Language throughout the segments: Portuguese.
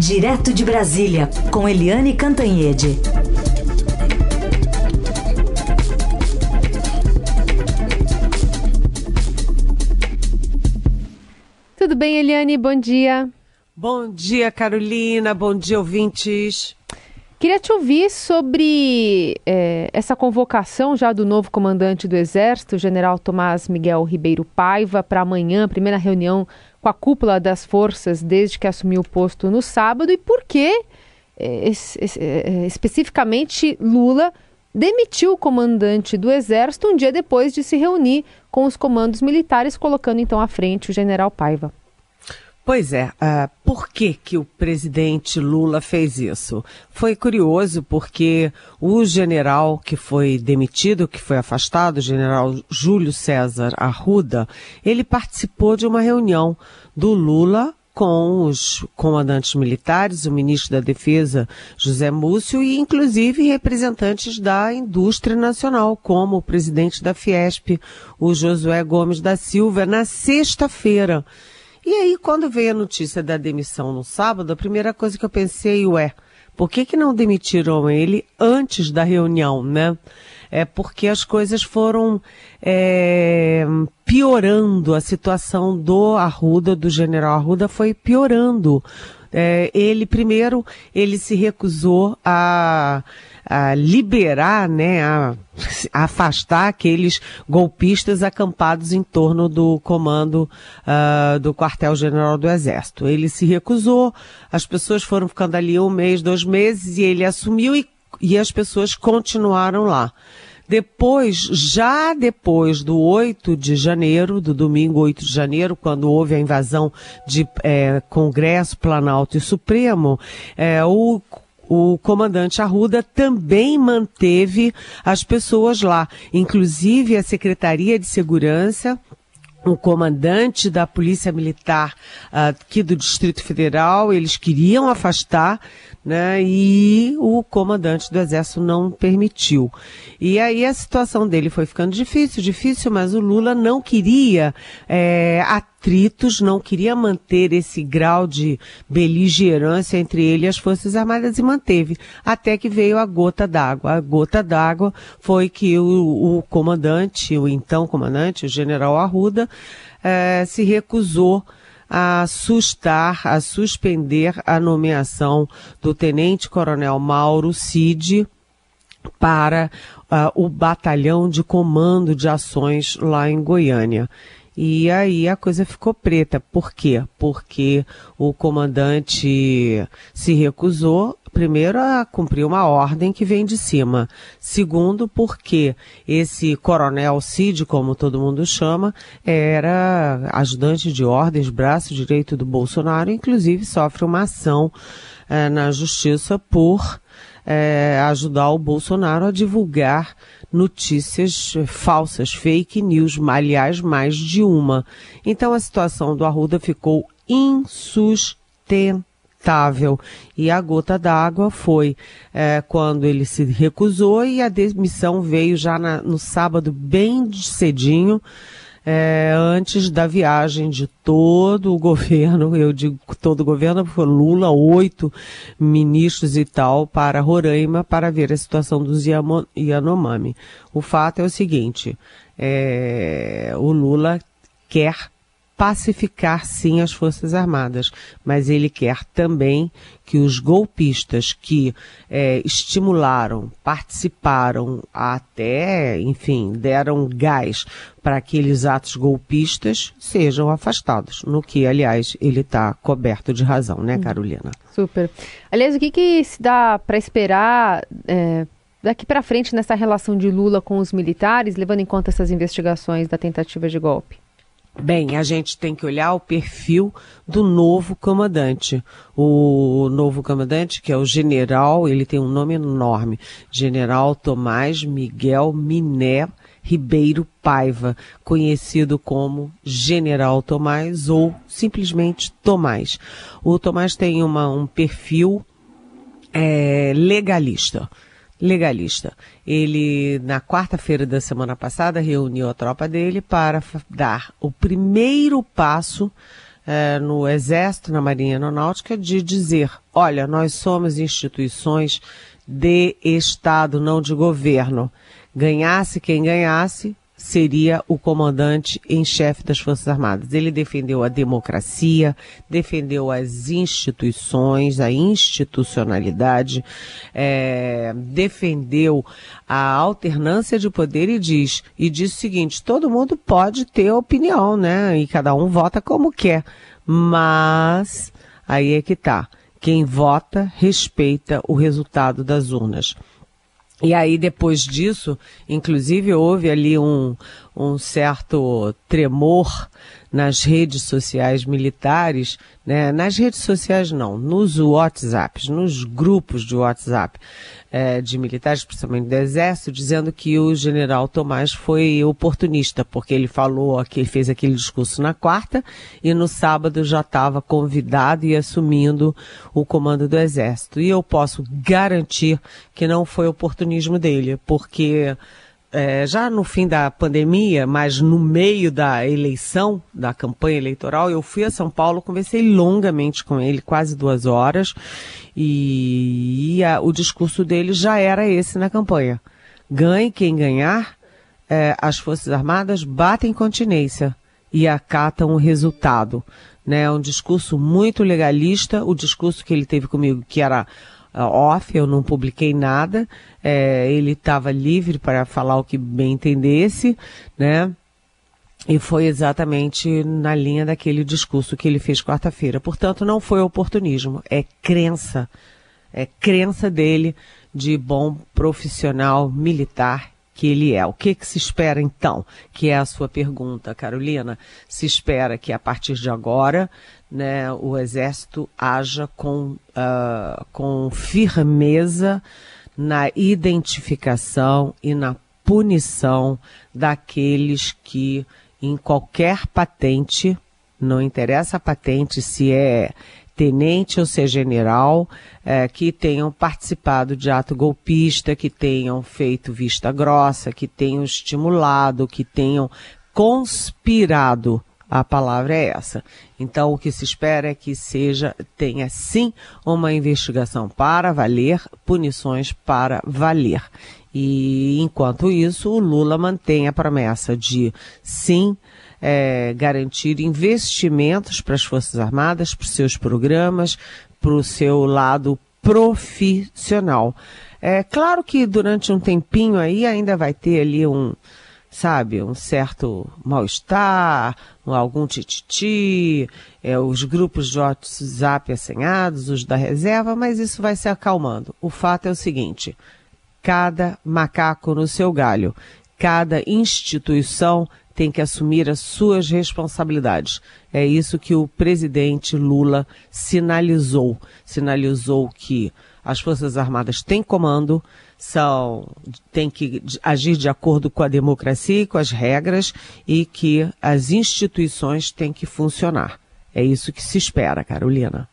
Direto de Brasília, com Eliane Cantanhede. Tudo bem, Eliane? Bom dia. Bom dia, Carolina. Bom dia, ouvintes. Queria te ouvir sobre é, essa convocação já do novo comandante do Exército, general Tomás Miguel Ribeiro Paiva, para amanhã, primeira reunião com a cúpula das forças desde que assumiu o posto no sábado, e por que é, é, especificamente Lula demitiu o comandante do Exército um dia depois de se reunir com os comandos militares, colocando então à frente o general Paiva. Pois é, uh, por que, que o presidente Lula fez isso? Foi curioso porque o general que foi demitido, que foi afastado, o general Júlio César Arruda, ele participou de uma reunião do Lula com os comandantes militares, o ministro da Defesa, José Múcio, e inclusive representantes da indústria nacional, como o presidente da Fiesp, o Josué Gomes da Silva, na sexta-feira. E aí, quando veio a notícia da demissão no sábado, a primeira coisa que eu pensei, ué, por que que não demitiram ele antes da reunião, né? É porque as coisas foram é, piorando, a situação do Arruda, do general Arruda, foi piorando. É, ele, primeiro, ele se recusou a a liberar, né, a, a, afastar aqueles golpistas acampados em torno do comando uh, do quartel-general do Exército. Ele se recusou, as pessoas foram ficando ali um mês, dois meses, e ele assumiu e, e as pessoas continuaram lá. Depois, já depois do 8 de janeiro, do domingo 8 de janeiro, quando houve a invasão de é, Congresso, Planalto e Supremo, é, o o comandante Arruda também manteve as pessoas lá, inclusive a Secretaria de Segurança o comandante da Polícia Militar uh, aqui do Distrito Federal, eles queriam afastar, né, e o comandante do Exército não permitiu. E aí a situação dele foi ficando difícil, difícil, mas o Lula não queria é, atritos, não queria manter esse grau de beligerância entre ele e as Forças Armadas e manteve, até que veio a gota d'água. A gota d'água foi que o, o, comandante, o então comandante, o general Arruda, é, se recusou a sustar, a suspender a nomeação do tenente-coronel Mauro Cid para uh, o batalhão de comando de ações lá em Goiânia. E aí a coisa ficou preta. Por quê? Porque o comandante se recusou, primeiro, a cumprir uma ordem que vem de cima. Segundo, porque esse coronel Cid, como todo mundo chama, era ajudante de ordens, braço direito do Bolsonaro, inclusive sofre uma ação eh, na justiça por eh, ajudar o Bolsonaro a divulgar notícias falsas, fake news, aliás, mais de uma. Então a situação do Arruda ficou insustentável. E a gota d'água foi é, quando ele se recusou e a demissão veio já na, no sábado bem cedinho é, antes da viagem de todo o governo, eu digo todo o governo, foi Lula, oito ministros e tal, para Roraima para ver a situação dos Yanomami. O fato é o seguinte, é, o Lula quer pacificar sim as Forças Armadas, mas ele quer também que os golpistas que é, estimularam, participaram, até, enfim, deram gás para aqueles atos golpistas sejam afastados, no que, aliás, ele está coberto de razão, né, Carolina? Super. Aliás, o que, que se dá para esperar é, daqui para frente nessa relação de Lula com os militares, levando em conta essas investigações da tentativa de golpe? Bem, a gente tem que olhar o perfil do novo comandante. O novo comandante, que é o general, ele tem um nome enorme. General Tomás Miguel Miné Ribeiro Paiva, conhecido como General Tomás ou simplesmente Tomás. O Tomás tem uma, um perfil é, legalista legalista. Ele, na quarta-feira da semana passada, reuniu a tropa dele para dar o primeiro passo é, no Exército, na Marinha Aeronáutica, de dizer: olha, nós somos instituições de Estado, não de governo. Ganhasse quem ganhasse, seria o comandante em chefe das Forças Armadas. Ele defendeu a democracia, defendeu as instituições, a institucionalidade, é, defendeu a alternância de poder e diz e diz o seguinte: todo mundo pode ter opinião, né? E cada um vota como quer, mas aí é que tá. Quem vota respeita o resultado das urnas. E aí, depois disso, inclusive, houve ali um, um certo tremor nas redes sociais militares, né? nas redes sociais não, nos WhatsApps, nos grupos de WhatsApp é, de militares, principalmente do Exército, dizendo que o general Tomás foi oportunista, porque ele falou que ele fez aquele discurso na quarta e no sábado já estava convidado e assumindo o comando do Exército. E eu posso garantir que não foi oportunismo dele, porque é, já no fim da pandemia, mas no meio da eleição, da campanha eleitoral, eu fui a São Paulo, conversei longamente com ele, quase duas horas, e, e a, o discurso dele já era esse na campanha. Ganhe quem ganhar, é, as Forças Armadas batem continência e acatam o resultado. Né? Um discurso muito legalista, o discurso que ele teve comigo, que era off, eu não publiquei nada, é, ele estava livre para falar o que bem entendesse, né? E foi exatamente na linha daquele discurso que ele fez quarta-feira. Portanto, não foi oportunismo, é crença. É crença dele de bom profissional militar que ele é. O que, que se espera então? Que é a sua pergunta, Carolina. Se espera que a partir de agora né, o Exército haja com, uh, com firmeza na identificação e na punição daqueles que, em qualquer patente, não interessa a patente se é tenente ou se é general, é, que tenham participado de ato golpista, que tenham feito vista grossa, que tenham estimulado, que tenham conspirado a palavra é essa. Então, o que se espera é que seja, tenha sim uma investigação para valer, punições para valer. E enquanto isso, o Lula mantém a promessa de sim é, garantir investimentos para as Forças Armadas, para os seus programas, para o seu lado profissional. É claro que durante um tempinho aí ainda vai ter ali um, sabe, um certo mal-estar, algum tititi, é, os grupos de WhatsApp assenhados, os da reserva, mas isso vai se acalmando. O fato é o seguinte: cada macaco no seu galho, cada instituição tem que assumir as suas responsabilidades. É isso que o presidente Lula sinalizou. Sinalizou que as Forças Armadas têm comando, são têm que agir de acordo com a democracia e com as regras e que as instituições têm que funcionar. É isso que se espera, Carolina.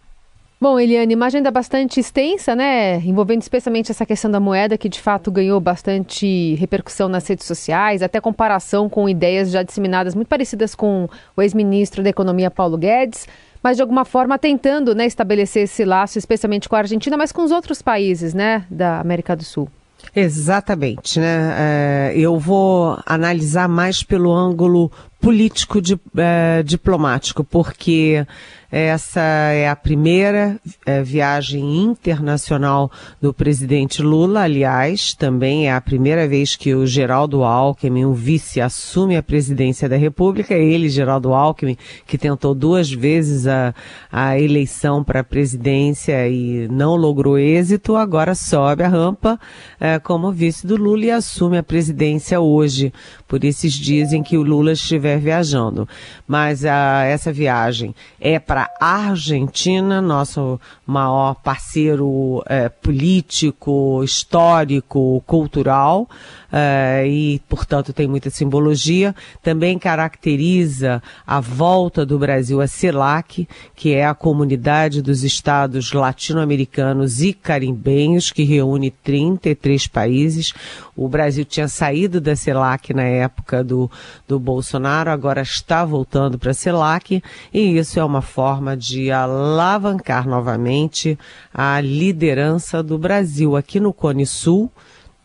Bom, Eliane, imagem ainda bastante extensa, né? Envolvendo especialmente essa questão da moeda, que de fato ganhou bastante repercussão nas redes sociais, até comparação com ideias já disseminadas muito parecidas com o ex-ministro da Economia Paulo Guedes mas de alguma forma tentando né, estabelecer esse laço, especialmente com a Argentina, mas com os outros países né, da América do Sul. Exatamente, né? É, eu vou analisar mais pelo ângulo político é, diplomático, porque essa é a primeira é, viagem internacional do presidente Lula, aliás, também é a primeira vez que o Geraldo Alckmin, o vice, assume a presidência da República. Ele, Geraldo Alckmin, que tentou duas vezes a, a eleição para a presidência e não logrou êxito, agora sobe a rampa é, como vice do Lula e assume a presidência hoje, por esses dias em que o Lula estiver viajando. Mas a, essa viagem é para Argentina, nosso maior parceiro é, político, histórico, cultural, é, e, portanto, tem muita simbologia. Também caracteriza a volta do Brasil à CELAC, que é a comunidade dos estados latino-americanos e caribenhos, que reúne 33 países. O Brasil tinha saído da CELAC na época do, do Bolsonaro, agora está voltando para a CELAC, e isso é uma forma de alavancar novamente a liderança do Brasil aqui no Cone Sul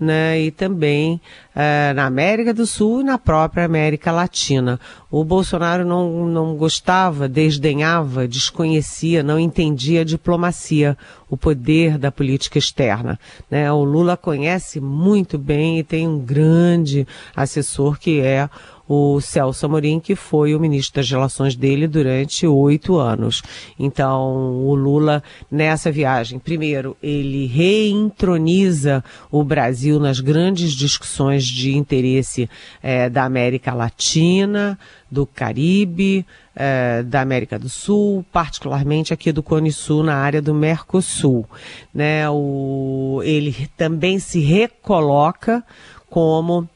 né, e também uh, na América do Sul e na própria América Latina. O Bolsonaro não, não gostava, desdenhava, desconhecia, não entendia a diplomacia, o poder da política externa. Né? O Lula conhece muito bem e tem um grande assessor que é o Celso Amorim, que foi o ministro das Relações dele durante oito anos. Então, o Lula, nessa viagem, primeiro, ele reintroniza o Brasil nas grandes discussões de interesse é, da América Latina, do Caribe, é, da América do Sul, particularmente aqui do Cone Sul, na área do Mercosul. Né? O, ele também se recoloca como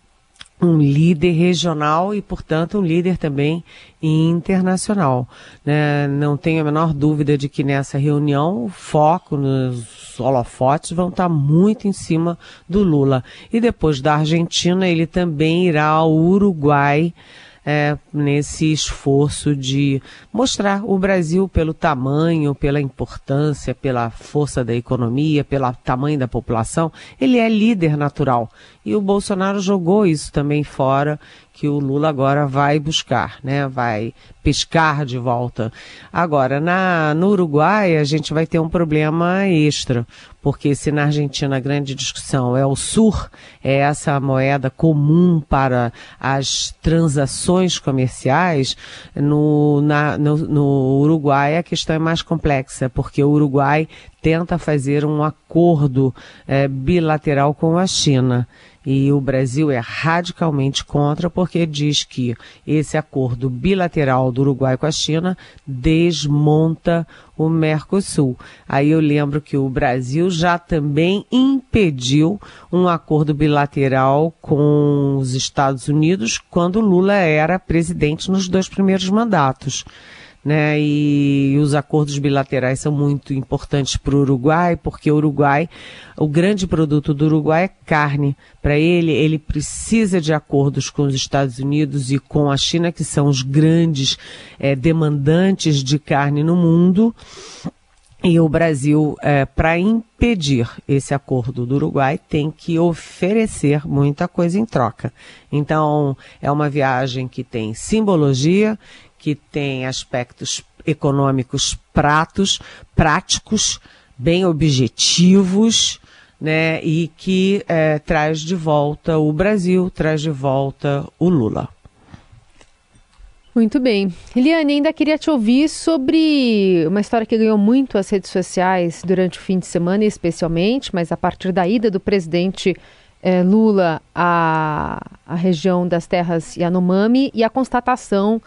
um líder regional e, portanto, um líder também internacional. Né? Não tenho a menor dúvida de que nessa reunião o foco nos holofotes vão estar muito em cima do Lula. E depois da Argentina, ele também irá ao Uruguai é, nesse esforço de mostrar o Brasil pelo tamanho, pela importância, pela força da economia, pelo tamanho da população, ele é líder natural. E o Bolsonaro jogou isso também fora que o Lula agora vai buscar, né? Vai pescar de volta. Agora, na, no Uruguai, a gente vai ter um problema extra, porque se na Argentina a grande discussão é o SUR, é essa moeda comum para as transações comerciais, no, na, no, no Uruguai a questão é mais complexa, porque o Uruguai tenta fazer um acordo é, bilateral com a China. E o Brasil é radicalmente contra porque diz que esse acordo bilateral do Uruguai com a China desmonta o Mercosul. Aí eu lembro que o Brasil já também impediu um acordo bilateral com os Estados Unidos quando Lula era presidente nos dois primeiros mandatos né? E os acordos bilaterais são muito importantes para o Uruguai, porque o Uruguai, o grande produto do Uruguai é carne. Para ele, ele precisa de acordos com os Estados Unidos e com a China, que são os grandes é, demandantes de carne no mundo. E o Brasil, é, para impedir esse acordo do Uruguai, tem que oferecer muita coisa em troca. Então, é uma viagem que tem simbologia, que tem aspectos econômicos pratos, práticos, bem objetivos, né, e que é, traz de volta o Brasil, traz de volta o Lula. Muito bem. Eliane, ainda queria te ouvir sobre uma história que ganhou muito as redes sociais durante o fim de semana, especialmente, mas a partir da ida do presidente eh, Lula à, à região das terras Yanomami e a constatação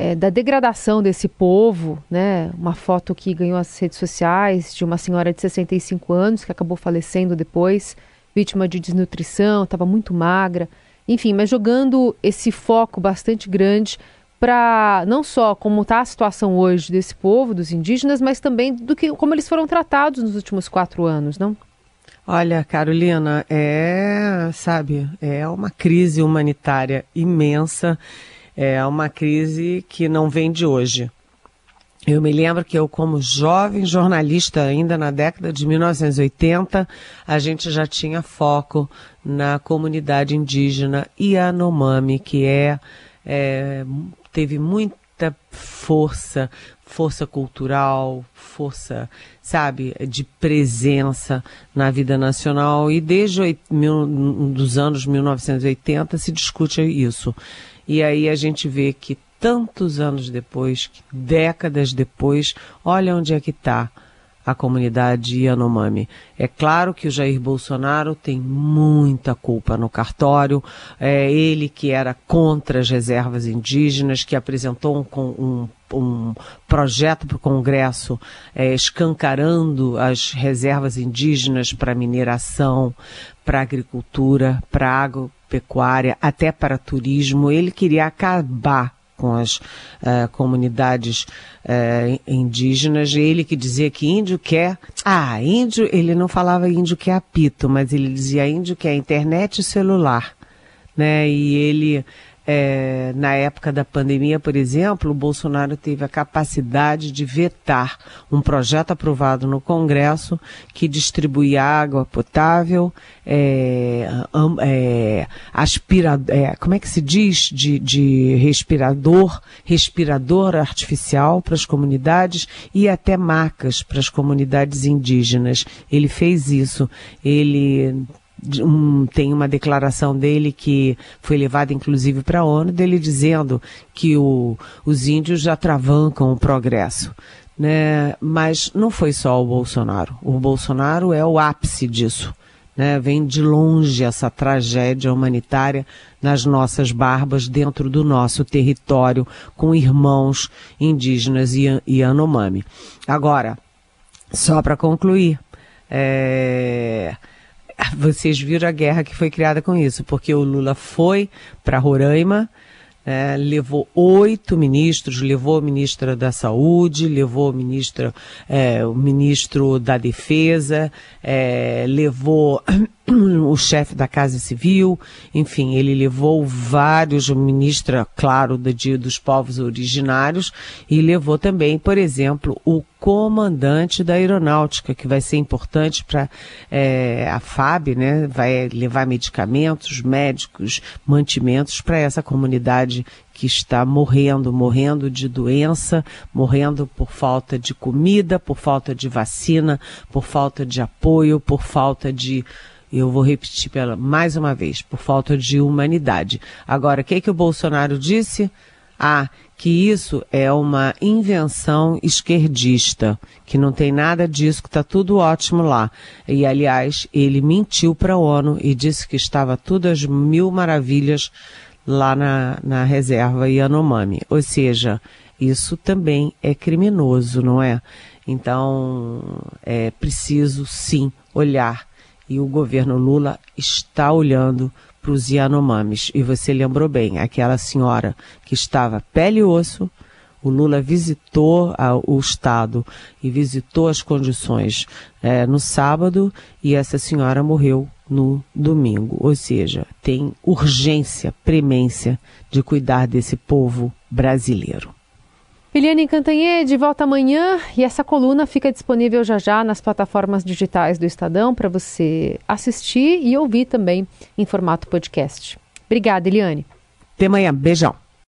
é, da degradação desse povo, né? Uma foto que ganhou as redes sociais de uma senhora de 65 anos que acabou falecendo depois, vítima de desnutrição, estava muito magra. Enfim, mas jogando esse foco bastante grande para não só como está a situação hoje desse povo, dos indígenas, mas também do que como eles foram tratados nos últimos quatro anos, não? Olha, Carolina, é, sabe, é uma crise humanitária imensa é uma crise que não vem de hoje. Eu me lembro que eu, como jovem jornalista, ainda na década de 1980, a gente já tinha foco na comunidade indígena Yanomami, que é, é teve muita força, força cultural, força, sabe, de presença na vida nacional. E desde os anos 1980 se discute isso. E aí a gente vê que tantos anos depois, décadas depois, olha onde é que está a comunidade Yanomami. É claro que o Jair Bolsonaro tem muita culpa no cartório, é ele que era contra as reservas indígenas, que apresentou um, um um projeto para o Congresso é, escancarando as reservas indígenas para mineração, para agricultura, para agropecuária, até para turismo. Ele queria acabar com as uh, comunidades uh, indígenas. Ele que dizia que índio quer. Ah, índio, ele não falava índio quer apito, mas ele dizia índio quer internet e celular. Né? E ele é, na época da pandemia, por exemplo, o Bolsonaro teve a capacidade de vetar um projeto aprovado no Congresso que distribuía água potável, é, é, aspirador, é, como é que se diz, de, de respirador, respirador artificial para as comunidades e até macas para as comunidades indígenas. Ele fez isso. Ele um, tem uma declaração dele que foi levada inclusive para a ONU, dele dizendo que o, os índios já travancam o progresso. Né? Mas não foi só o Bolsonaro. O Bolsonaro é o ápice disso. Né? Vem de longe essa tragédia humanitária nas nossas barbas, dentro do nosso território, com irmãos indígenas e, e Anomami. Agora, só para concluir, é vocês viram a guerra que foi criada com isso, porque o Lula foi para Roraima, é, levou oito ministros, levou a ministra da Saúde, levou o ministro, é, o ministro da Defesa, é, levou o chefe da Casa Civil, enfim, ele levou vários, ministra, claro, do dia dos povos originários, e levou também, por exemplo, o comandante da aeronáutica, que vai ser importante para é, a FAB, né? Vai levar medicamentos, médicos, mantimentos para essa comunidade que está morrendo, morrendo de doença, morrendo por falta de comida, por falta de vacina, por falta de apoio, por falta de eu vou repetir pela, mais uma vez, por falta de humanidade. Agora, o que, que o Bolsonaro disse? Ah, que isso é uma invenção esquerdista, que não tem nada disso, que está tudo ótimo lá. E, aliás, ele mentiu para a ONU e disse que estava tudo às mil maravilhas lá na, na reserva Yanomami. Ou seja, isso também é criminoso, não é? Então, é preciso sim olhar e o governo Lula está olhando para os Yanomamis. E você lembrou bem, aquela senhora que estava pele e osso, o Lula visitou a, o Estado e visitou as condições é, no sábado e essa senhora morreu no domingo. Ou seja, tem urgência, premência de cuidar desse povo brasileiro. Eliane Cantanhede volta amanhã e essa coluna fica disponível já já nas plataformas digitais do Estadão para você assistir e ouvir também em formato podcast. Obrigada, Eliane. Até amanhã. Beijão.